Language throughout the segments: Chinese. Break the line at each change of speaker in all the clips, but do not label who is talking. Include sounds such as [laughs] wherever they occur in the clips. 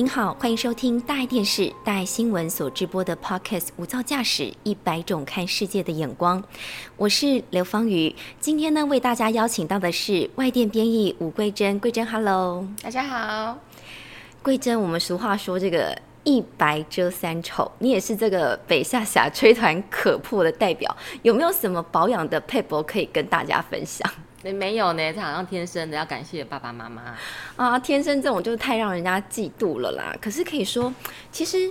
您好，欢迎收听大爱电视、大爱新闻所直播的 Podcast《无噪驾驶一百种看世界的眼光》，我是刘芳瑜。今天呢，为大家邀请到的是外电编译吴桂珍。桂珍，Hello，
大家好。
桂珍，我们俗话说这个一白遮三丑，你也是这个北下峡吹团可破的代表，有没有什么保养的配博可以跟大家分享？
没没有呢，这好像天生的，要感谢爸爸妈妈
啊！天生这种就太让人家嫉妒了啦。可是可以说，其实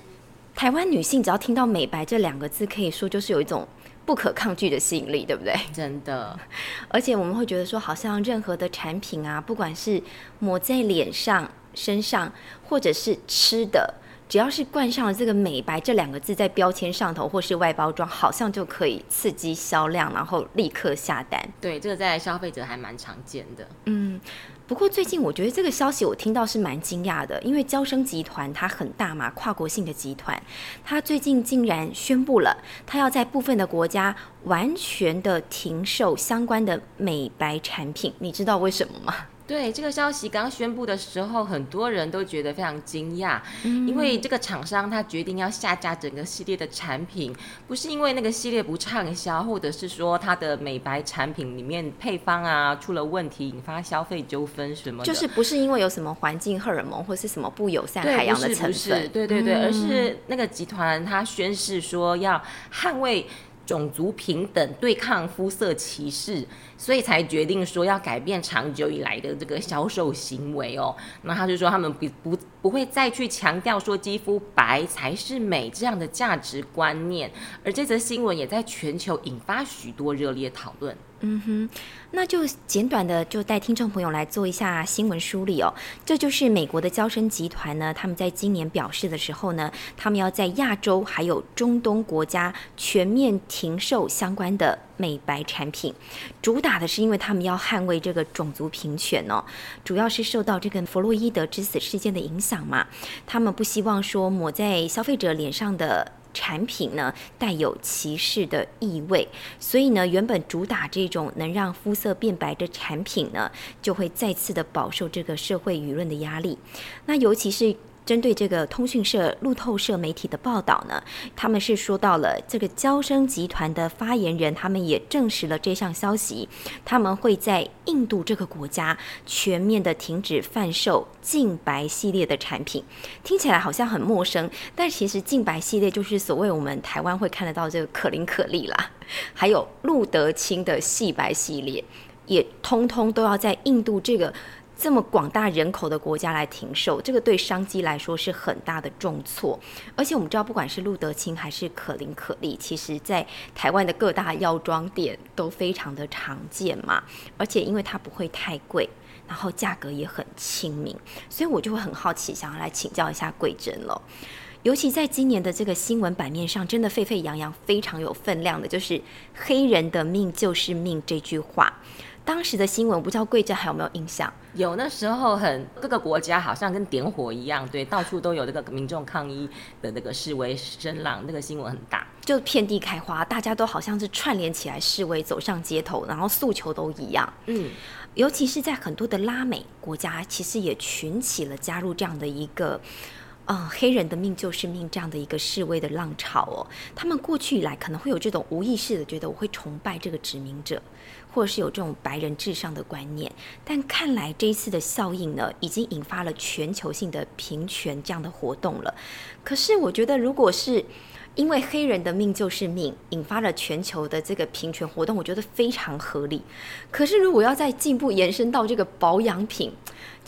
台湾女性只要听到美白这两个字，可以说就是有一种不可抗拒的吸引力，对不对？
真的，[laughs]
而且我们会觉得说，好像任何的产品啊，不管是抹在脸上、身上，或者是吃的。只要是冠上了这个“美白”这两个字在标签上头，或是外包装，好像就可以刺激销量，然后立刻下单。
对，这个在消费者还蛮常见的。
嗯，不过最近我觉得这个消息我听到是蛮惊讶的，因为娇生集团它很大嘛，跨国性的集团，它最近竟然宣布了，它要在部分的国家完全的停售相关的美白产品。你知道为什么吗？
对这个消息刚宣布的时候，很多人都觉得非常惊讶，因为这个厂商他决定要下架整个系列的产品，不是因为那个系列不畅销，或者是说它的美白产品里面配方啊出了问题，引发消费纠纷什么的，
就是不是因为有什么环境荷尔蒙或是什么不友善海洋的成分，
对对对，而是那个集团他宣誓说要捍卫。种族平等，对抗肤色歧视，所以才决定说要改变长久以来的这个销售行为哦。那他就说他们不不不会再去强调说肌肤白才是美这样的价值观念，而这则新闻也在全球引发许多热烈讨论。
嗯哼，那就简短的就带听众朋友来做一下新闻梳理哦。这就是美国的交生集团呢，他们在今年表示的时候呢，他们要在亚洲还有中东国家全面停售相关的美白产品，主打的是因为他们要捍卫这个种族平权哦，主要是受到这个弗洛伊德之死事件的影响嘛，他们不希望说抹在消费者脸上的。产品呢带有歧视的意味，所以呢，原本主打这种能让肤色变白的产品呢，就会再次的饱受这个社会舆论的压力。那尤其是。针对这个通讯社、路透社媒体的报道呢，他们是说到了这个交生集团的发言人，他们也证实了这项消息，他们会在印度这个国家全面的停止贩售净白系列的产品。听起来好像很陌生，但其实净白系列就是所谓我们台湾会看得到这个可伶可俐啦，还有路德清的细白系列，也通通都要在印度这个。这么广大人口的国家来停售，这个对商机来说是很大的重挫。而且我们知道，不管是路德清还是可伶可俐，其实在台湾的各大药妆店都非常的常见嘛。而且因为它不会太贵，然后价格也很亲民，所以我就会很好奇，想要来请教一下贵珍了。尤其在今年的这个新闻版面上，真的沸沸扬扬、非常有分量的，就是“黑人的命就是命”这句话。当时的新闻，不知道贵珍还有没有印象？
有那时候很各个国家好像跟点火一样，对，到处都有这个民众抗议的那个示威声浪，那个新闻很大，
就遍地开花，大家都好像是串联起来示威，走上街头，然后诉求都一样。嗯，尤其是在很多的拉美国家，其实也群起了加入这样的一个。啊，黑人的命就是命这样的一个示威的浪潮哦，他们过去以来可能会有这种无意识的觉得我会崇拜这个殖民者，或者是有这种白人至上的观念，但看来这一次的效应呢，已经引发了全球性的平权这样的活动了。可是我觉得，如果是因为黑人的命就是命，引发了全球的这个平权活动，我觉得非常合理。可是如果要再进一步延伸到这个保养品，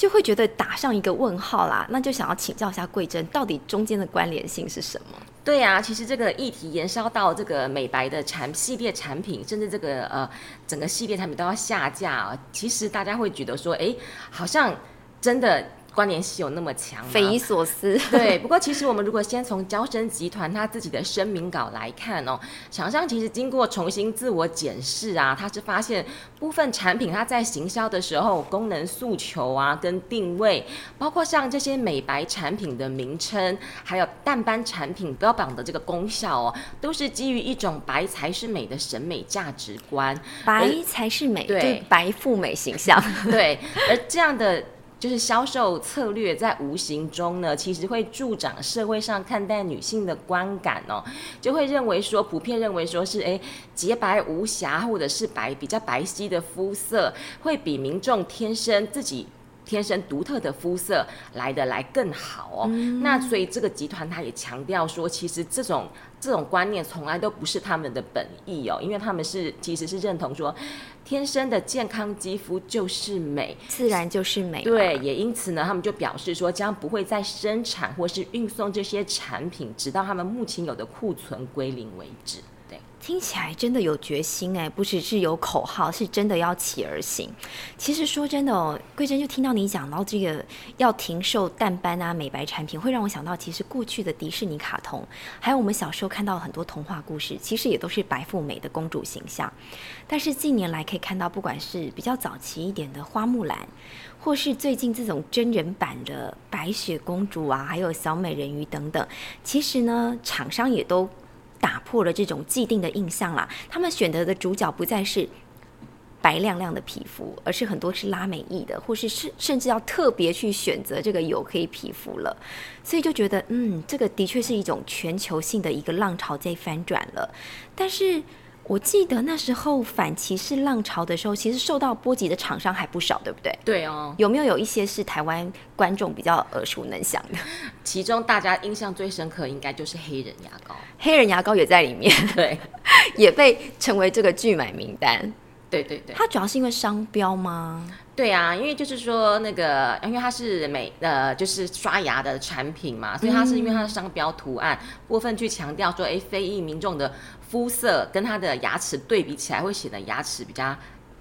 就会觉得打上一个问号啦。那就想要请教一下桂珍，到底中间的关联性是什么？
对呀，其实这个议题延烧到这个美白的产系列产品，甚至这个呃整个系列产品都要下架啊。其实大家会觉得说，哎，好像真的。关联性有那么强吗？
匪夷所思。[laughs]
对，不过其实我们如果先从交生集团它自己的声明稿来看哦，厂商其实经过重新自我检视啊，他是发现部分产品它在行销的时候功能诉求啊跟定位，包括像这些美白产品的名称，还有淡斑产品标榜的这个功效哦，都是基于一种白才是美的审美价值观，
白才是美，
对
白富美形象，[laughs]
对，而这样的。就是销售策略在无形中呢，其实会助长社会上看待女性的观感哦，就会认为说，普遍认为说是诶洁白无瑕或者是白比较白皙的肤色，会比民众天生自己。天生独特的肤色来的来更好哦，那所以这个集团他也强调说，其实这种这种观念从来都不是他们的本意哦，因为他们是其实是认同说，天生的健康肌肤就是美，
自然就是美。
对，也因此呢，他们就表示说，将不会再生产或是运送这些产品，直到他们目前有的库存归零为止。
听起来真的有决心哎，不只是有口号，是真的要起而行。其实说真的哦，桂珍就听到你讲到这个要停售淡斑啊美白产品，会让我想到其实过去的迪士尼卡通，还有我们小时候看到很多童话故事，其实也都是白富美的公主形象。但是近年来可以看到，不管是比较早期一点的花木兰，或是最近这种真人版的白雪公主啊，还有小美人鱼等等，其实呢，厂商也都。打破了这种既定的印象啦，他们选择的主角不再是白亮亮的皮肤，而是很多是拉美裔的，或是是甚至要特别去选择这个黝黑皮肤了，所以就觉得，嗯，这个的确是一种全球性的一个浪潮在翻转了，但是。我记得那时候反歧视浪潮的时候，其实受到波及的厂商还不少，对不对？
对哦。
有没有有一些是台湾观众比较耳熟能详的？
其中大家印象最深刻，应该就是黑人牙膏。
黑人牙膏也在里面，
对，[laughs]
也被成为这个拒买名单。
对对对。
它主要是因为商标吗？
对啊，因为就是说那个，因为它是美呃，就是刷牙的产品嘛，所以它是因为它的商标图案过分去强调说，哎，非裔民众的。肤色跟他的牙齿对比起来，会显得牙齿比较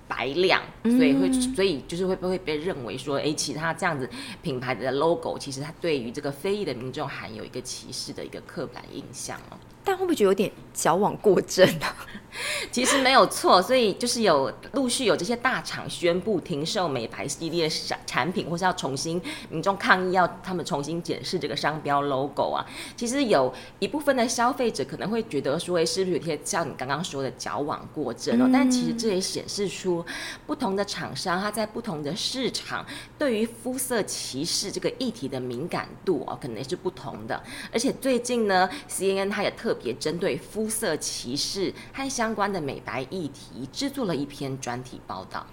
白亮，所以会，所以就是会不会被认为说，哎，其他这样子品牌的 logo，其实它对于这个非裔的民众含有一个歧视的一个刻板印象哦。
但会不会觉得有点矫枉过正啊？[laughs]
其实没有错，所以就是有陆续有这些大厂宣布停售美白系列产产品，或是要重新民众抗议，要他们重新检视这个商标 logo 啊。其实有一部分的消费者可能会觉得说，哎，是不是有些像你刚刚说的矫枉过正哦？但其实这也显示出不同的厂商他在不同的市场对于肤色歧视这个议题的敏感度哦，可能也是不同的。而且最近呢，CNN 它也特别针对肤色歧视和相关的美白议题制作了一篇专题报道。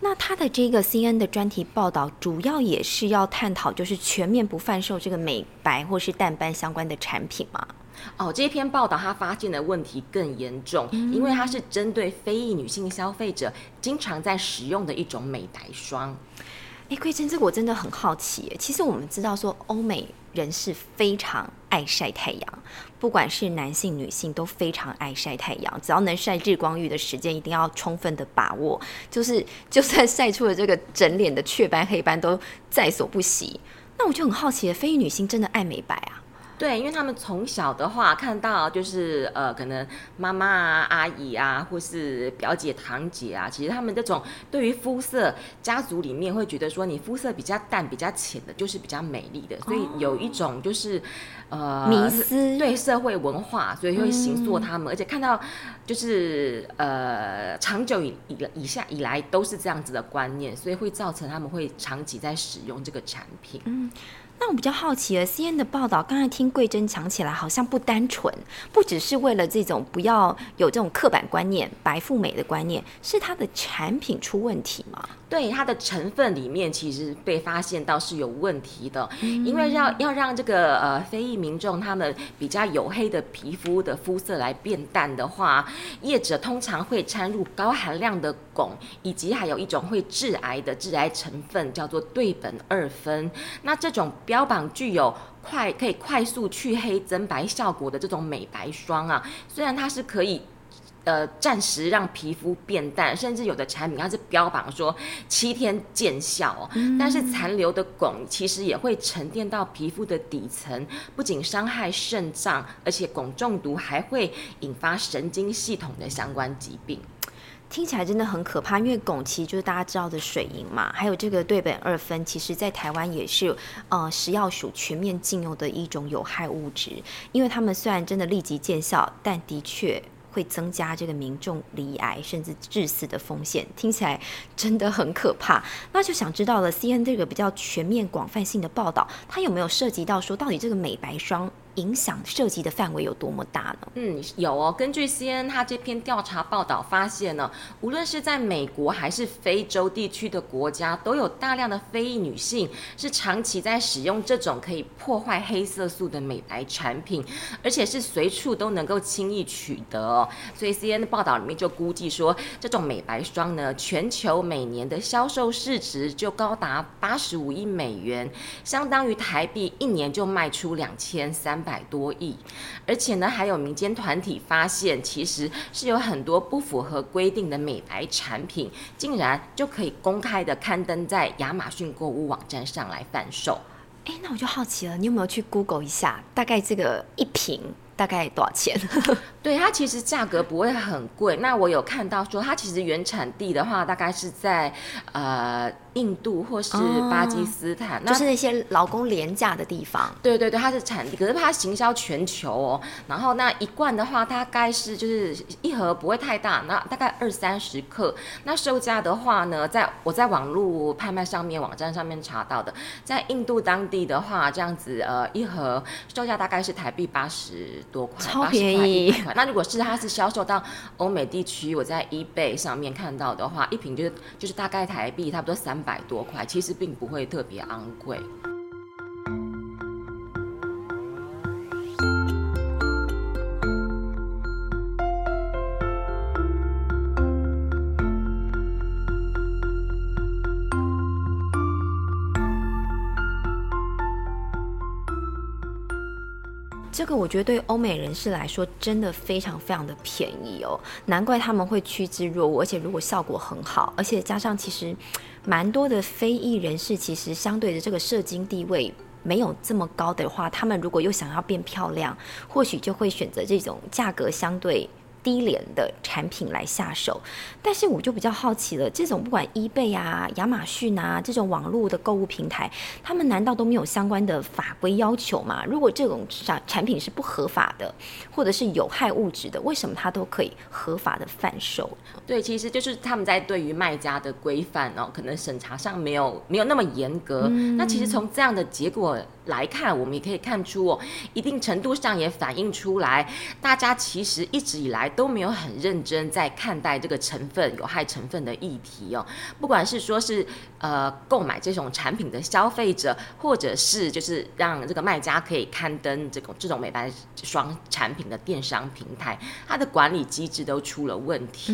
那他的这个 C N 的专题报道，主要也是要探讨，就是全面不贩售这个美白或是淡斑相关的产品吗？
哦，这篇报道他发现的问题更严重，因为它是针对非裔女性消费者经常在使用的一种美白霜。
哎，桂珍，这个我真的很好奇。其实我们知道说，欧美人是非常爱晒太阳，不管是男性、女性都非常爱晒太阳。只要能晒日光浴的时间，一定要充分的把握。就是 [laughs] 就算晒出了这个整脸的雀斑、黑斑，都在所不惜。那我就很好奇，非裔女性真的爱美白啊？
对，因为他们从小的话看到就是呃，可能妈妈啊、阿姨啊，或是表姐、堂姐啊，其实他们这种对于肤色家族里面会觉得说，你肤色比较淡、比较浅的，就是比较美丽的，所以有一种就是呃
迷思，
对社会文化，所以会形塑他们，而且看到就是呃长久以以以下以来都是这样子的观念，所以会造成他们会长期在使用这个产品。嗯。
那我比较好奇了，C N 的报道，刚才听桂珍讲起来，好像不单纯，不只是为了这种不要有这种刻板观念、白富美的观念，是它的产品出问题吗？
对，它的成分里面其实被发现到是有问题的，因为要要让这个呃非裔民众他们比较黝黑的皮肤的肤色来变淡的话，业者通常会掺入高含量的汞，以及还有一种会致癌的致癌成分叫做对苯二酚。那这种标榜具有快可以快速去黑增白效果的这种美白霜啊，虽然它是可以呃暂时让皮肤变淡，甚至有的产品它是标榜说七天见效哦，但是残留的汞其实也会沉淀到皮肤的底层，不仅伤害肾脏，而且汞中毒还会引发神经系统的相关疾病。
听起来真的很可怕，因为汞其实就是大家知道的水银嘛，还有这个对苯二酚，其实在台湾也是呃食药署全面禁用的一种有害物质。因为他们虽然真的立即见效，但的确会增加这个民众罹癌甚至致死的风险。听起来真的很可怕。那就想知道了，C N 这个比较全面广泛性的报道，它有没有涉及到说到底这个美白霜？影响涉及的范围有多么大呢？
嗯，有哦。根据 CNN 他这篇调查报道发现呢，无论是在美国还是非洲地区的国家，都有大量的非裔女性是长期在使用这种可以破坏黑色素的美白产品，而且是随处都能够轻易取得。所以 CNN 的报道里面就估计说，这种美白霜呢，全球每年的销售市值就高达八十五亿美元，相当于台币一年就卖出两千三。百多亿，而且呢，还有民间团体发现，其实是有很多不符合规定的美白产品，竟然就可以公开的刊登在亚马逊购物网站上来贩售。
哎，那我就好奇了，你有没有去 Google 一下，大概这个一瓶大概多少钱？[laughs]
对，它其实价格不会很贵。那我有看到说，它其实原产地的话，大概是在呃。印度或是巴基斯坦，
就是那些劳工廉价的地方。
对对对，它是产地，可是它行销全球哦。然后那一罐的话，大概是就是一盒不会太大，那大概二三十克。那售价的话呢，在我在网络拍卖上面网站上面查到的，在印度当地的话，这样子呃一盒售价大概是台币八十多块，
超便宜。
那如果是它是销售到欧美地区，我在 eBay 上面看到的话，一瓶就是就是大概台币差不多三。百多块，其实并不会特别昂贵。
这个我觉得对欧美人士来说真的非常非常的便宜哦，难怪他们会趋之若鹜。而且如果效果很好，而且加上其实蛮多的非裔人士，其实相对的这个社经地位没有这么高的话，他们如果又想要变漂亮，或许就会选择这种价格相对。低廉的产品来下手，但是我就比较好奇了，这种不管 eBay 啊、亚马逊啊这种网络的购物平台，他们难道都没有相关的法规要求吗？如果这种产产品是不合法的，或者是有害物质的，为什么它都可以合法的贩售？
对，其实就是他们在对于卖家的规范哦，可能审查上没有没有那么严格。那其实从这样的结果来看，我们也可以看出哦，一定程度上也反映出来，大家其实一直以来。都没有很认真在看待这个成分有害成分的议题哦，不管是说是呃购买这种产品的消费者，或者是就是让这个卖家可以刊登这种这种美白霜产品的电商平台，它的管理机制都出了问题。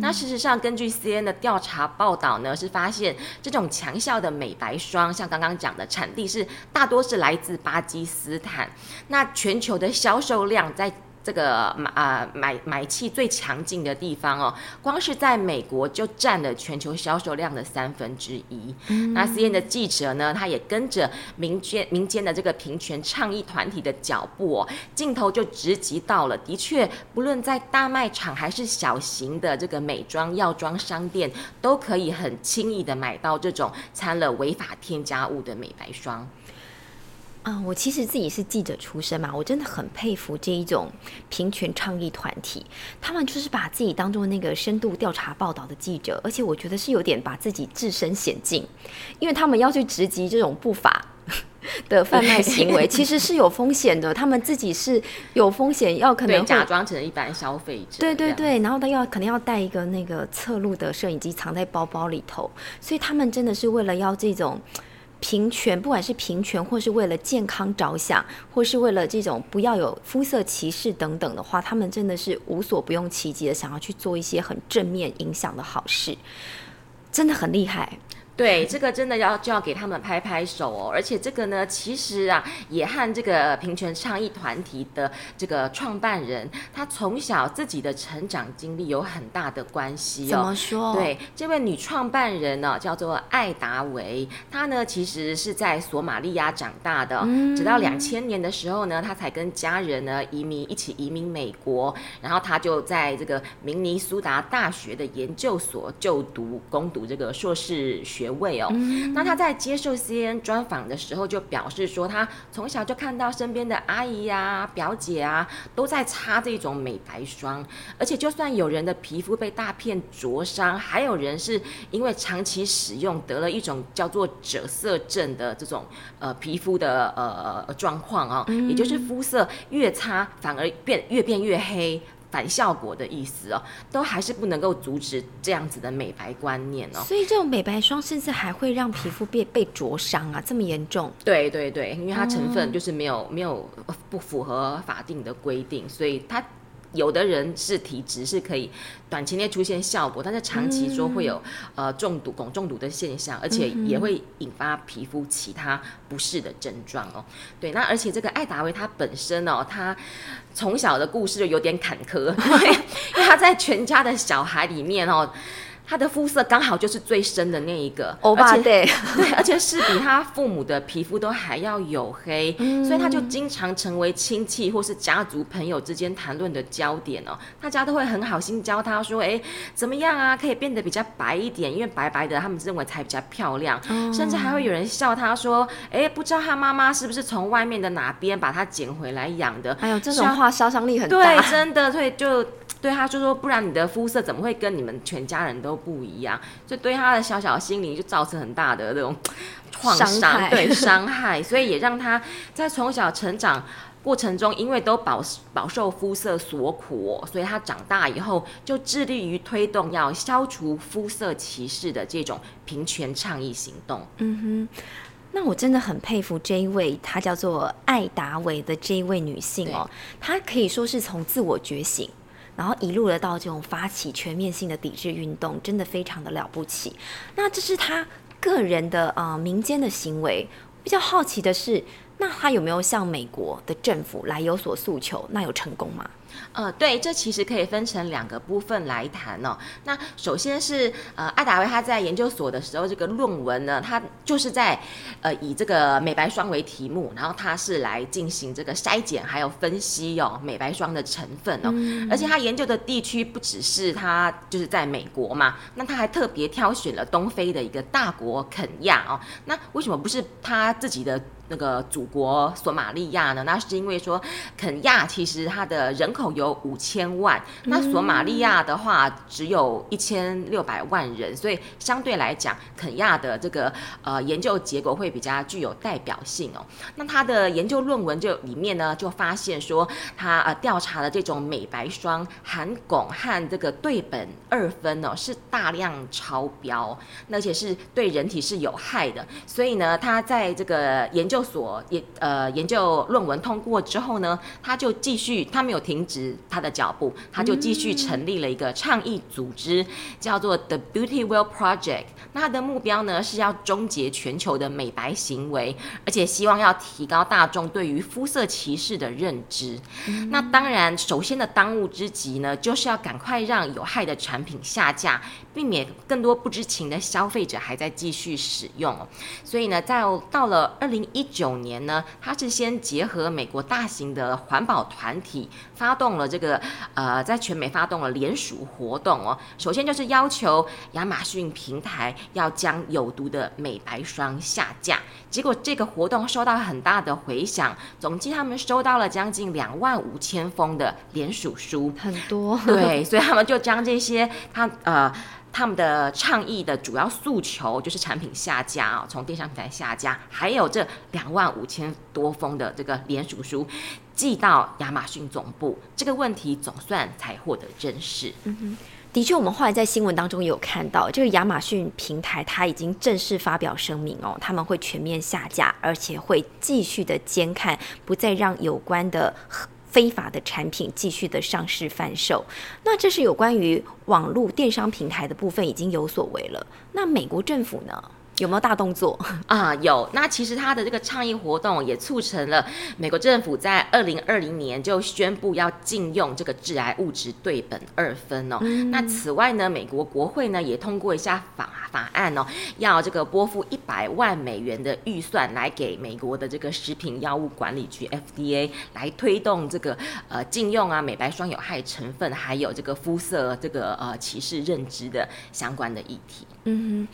那事实上，根据 C N 的调查报道呢，是发现这种强效的美白霜，像刚刚讲的产地是大多是来自巴基斯坦，那全球的销售量在。这个买啊买买气最强劲的地方哦，光是在美国就占了全球销售量的三分之一。那 C N 的记者呢，他也跟着民间民间的这个平权倡议团体的脚步哦，镜头就直击到了。的确，不论在大卖场还是小型的这个美妆药妆商店，都可以很轻易的买到这种掺了违法添加物的美白霜。
啊，我其实自己是记者出身嘛，我真的很佩服这一种平权倡议团体，他们就是把自己当做那个深度调查报道的记者，而且我觉得是有点把自己置身险境，因为他们要去直击这种不法 [laughs] 的贩卖行为，其实是有风险的，他们自己是有风险，要可能
假装成一般消费者，
对对对，然后他要可能要带一个那个侧录的摄影机藏在包包里头，所以他们真的是为了要这种。平权，不管是平权，或是为了健康着想，或是为了这种不要有肤色歧视等等的话，他们真的是无所不用其极的想要去做一些很正面影响的好事，真的很厉害。
对，这个真的要就要给他们拍拍手哦。而且这个呢，其实啊，也和这个平权倡议团体的这个创办人，他从小自己的成长经历有很大的关系哦。
怎么说？
对，这位女创办人呢，叫做艾达维，她呢其实是在索马利亚长大的，直到两千年的时候呢，她才跟家人呢移民一起移民美国，然后她就在这个明尼苏达大学的研究所就读攻读这个硕士学。学位哦，那他在接受 C N 专访的时候就表示说，他从小就看到身边的阿姨呀、表姐啊都在擦这种美白霜，而且就算有人的皮肤被大片灼伤，还有人是因为长期使用得了一种叫做褶色症的这种呃皮肤的呃状况啊，也就是肤色越擦反而变越变越黑。反效果的意思哦，都还是不能够阻止这样子的美白观念哦。
所以这种美白霜甚至还会让皮肤被被灼伤啊，这么严重？
对对对，因为它成分就是没有没有不符合法定的规定，所以它。有的人是体质是可以短期内出现效果，但是长期说会有呃中毒、汞中毒的现象，而且也会引发皮肤其他不适的症状哦。对，那而且这个艾达威他本身哦，他从小的故事就有点坎坷，[laughs] 因为他在全家的小孩里面哦。他的肤色刚好就是最深的那一个，
欧巴对，[laughs]
对，而且是比他父母的皮肤都还要黝黑，所以他就经常成为亲戚或是家族朋友之间谈论的焦点哦。大家都会很好心教他说：“哎，怎么样啊？可以变得比较白一点，因为白白的他们认为才比较漂亮。”甚至还会有人笑他说：“哎，不知道他妈妈是不是从外面的哪边把他捡回来养的？”
哎呦，这种话杀伤力很
大，对，真的，所以，就。对他就说，不然你的肤色怎么会跟你们全家人都不一样？所以对他的小小心灵就造成很大的那种创伤，对伤害，[laughs] 所以也让他在从小成长过程中，因为都饱饱受肤色所苦，所以他长大以后就致力于推动要消除肤色歧视的这种平权倡议行动。
嗯哼，那我真的很佩服这一位，她叫做艾达维的这一位女性哦，她可以说是从自我觉醒。然后一路的到这种发起全面性的抵制运动，真的非常的了不起。那这是他个人的呃民间的行为。比较好奇的是，那他有没有向美国的政府来有所诉求？那有成功吗？
呃，对，这其实可以分成两个部分来谈哦。那首先是呃，艾达维他在研究所的时候，这个论文呢，他就是在呃以这个美白霜为题目，然后他是来进行这个筛检还有分析哦，美白霜的成分哦。而且他研究的地区不只是他就是在美国嘛，那他还特别挑选了东非的一个大国肯亚哦。那为什么不是他自己的？那个祖国索马利亚呢？那是因为说肯亚其实它的人口有五千万，那索马利亚的话只有一千六百万人，所以相对来讲，肯亚的这个呃研究结果会比较具有代表性哦。那他的研究论文就里面呢就发现说，他呃调查的这种美白霜含汞和这个对苯二酚哦是大量超标，而且是对人体是有害的，所以呢他在这个研究。研究所研呃研究论文通过之后呢，他就继续，他没有停止他的脚步，他就继续成立了一个倡议组织，叫做 The Beauty Well Project。那他的目标呢是要终结全球的美白行为，而且希望要提高大众对于肤色歧视的认知。那当然，首先的当务之急呢，就是要赶快让有害的产品下架，避免更多不知情的消费者还在继续使用。所以呢，在到了二零一九年呢，它是先结合美国大型的环保团体，发动了这个呃，在全美发动了联署活动哦。首先就是要求亚马逊平台要将有毒的美白霜下架。结果这个活动收到很大的回响，总计他们收到了将近两万五千封的联署书，
很多。
对，所以他们就将这些他呃。他们的倡议的主要诉求就是产品下架啊，从电商平台下架，还有这两万五千多封的这个联署书寄到亚马逊总部，这个问题总算才获得正视。
嗯，的确，我们后来在新闻当中有看到，这个亚马逊平台它已经正式发表声明哦，他们会全面下架，而且会继续的监看，不再让有关的。非法的产品继续的上市贩售，那这是有关于网络电商平台的部分已经有所为了。那美国政府呢？有没有大动作？[laughs]
啊，有。那其实他的这个倡议活动也促成了美国政府在二零二零年就宣布要禁用这个致癌物质对苯二酚哦。那此外呢，美国国会呢也通过一下法法案哦，要这个拨付一百万美元的预算来给美国的这个食品药物管理局 FDA 来推动这个呃禁用啊美白霜有害成分，还有这个肤色这个呃歧视认知的相关的议题。
嗯，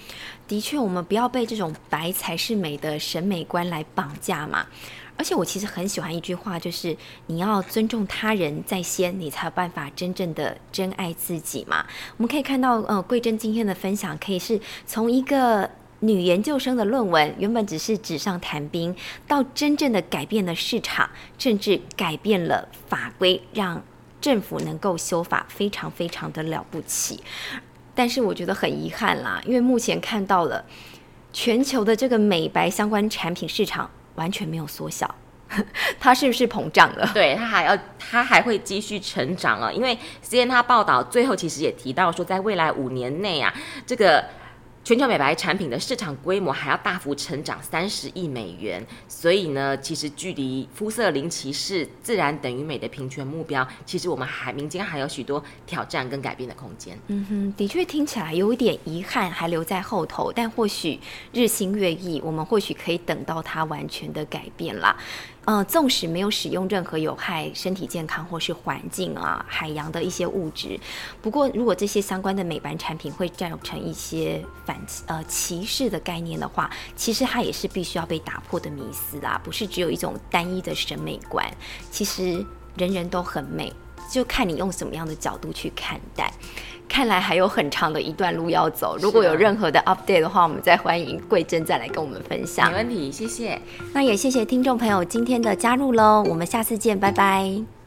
的确，我们不要被这种白才是美的审美观来绑架嘛。而且我其实很喜欢一句话，就是你要尊重他人在先，你才有办法真正的真爱自己嘛。我们可以看到，呃，桂珍今天的分享，可以是从一个女研究生的论文，原本只是纸上谈兵，到真正的改变了市场，甚至改变了法规，让政府能够修法，非常非常的了不起。但是我觉得很遗憾啦，因为目前看到了全球的这个美白相关产品市场完全没有缩小，[laughs] 它是不是膨胀了？
对，它还要，它还会继续成长啊！因为 C N 它报道最后其实也提到说，在未来五年内啊，这个。全球美白产品的市场规模还要大幅成长三十亿美元，所以呢，其实距离肤色零歧视、自然等于美的平权目标，其实我们还民间还有许多挑战跟改变的空间。
嗯哼，的确听起来有一点遗憾，还留在后头，但或许日新月异，我们或许可以等到它完全的改变啦。呃，纵使没有使用任何有害身体健康或是环境啊、海洋的一些物质，不过如果这些相关的美白产品会造成一些反呃歧视的概念的话，其实它也是必须要被打破的迷思啦，不是只有一种单一的审美观，其实人人都很美，就看你用什么样的角度去看待。看来还有很长的一段路要走。如果有任何的 update 的话，我们再欢迎桂珍再来跟我们分享。
没问题，谢谢。
那也谢谢听众朋友今天的加入喽，我们下次见，拜拜。